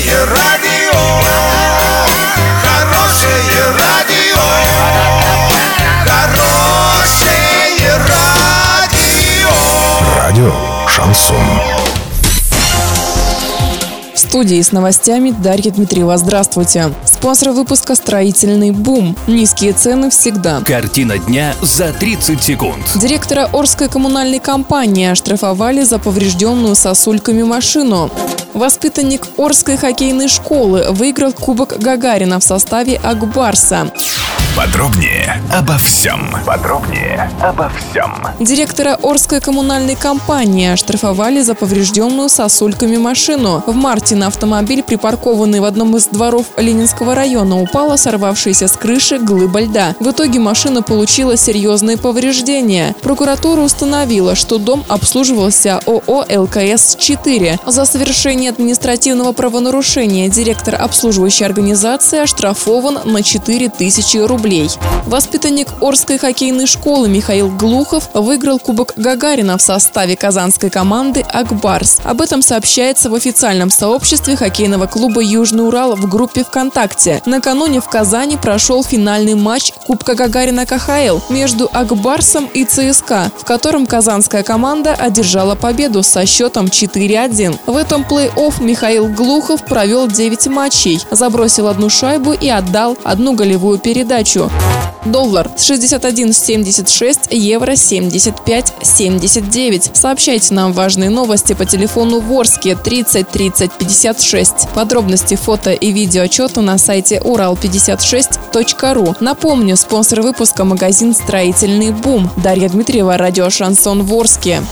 Хорошее радио, хорошее радио, хорошее радио. Радио Шансон. В студии с новостями Дарья Дмитриева. Здравствуйте. Спонсор выпуска «Строительный бум». Низкие цены всегда. Картина дня за 30 секунд. Директора Орской коммунальной компании оштрафовали за поврежденную сосульками машину. Воспитанник Орской хоккейной школы выиграл Кубок Гагарина в составе Акбарса. Подробнее обо всем. Подробнее обо всем. Директора Орской коммунальной компании оштрафовали за поврежденную сосульками машину. В марте на автомобиль, припаркованный в одном из дворов Ленинского района, упала сорвавшаяся с крыши глыба льда. В итоге машина получила серьезные повреждения. Прокуратура установила, что дом обслуживался ООО «ЛКС-4». За совершение административного правонарушения директор обслуживающей организации оштрафован на 4000 рублей. Воспитанник Орской хоккейной школы Михаил Глухов выиграл Кубок Гагарина в составе казанской команды «Акбарс». Об этом сообщается в официальном сообществе хоккейного клуба «Южный Урал» в группе ВКонтакте. Накануне в Казани прошел финальный матч Кубка Гагарина КХЛ между Акбарсом и ЦСКА, в котором казанская команда одержала победу со счетом 4-1. В этом плей-офф Михаил Глухов провел 9 матчей, забросил одну шайбу и отдал одну голевую передачу. Доллар с 61.76, евро 75.79. Сообщайте нам важные новости по телефону Ворске 30 30 56. Подробности фото и видео отчета на сайте урал56.ру. Напомню, спонсор выпуска магазин «Строительный бум». Дарья Дмитриева, радио «Шансон Ворске».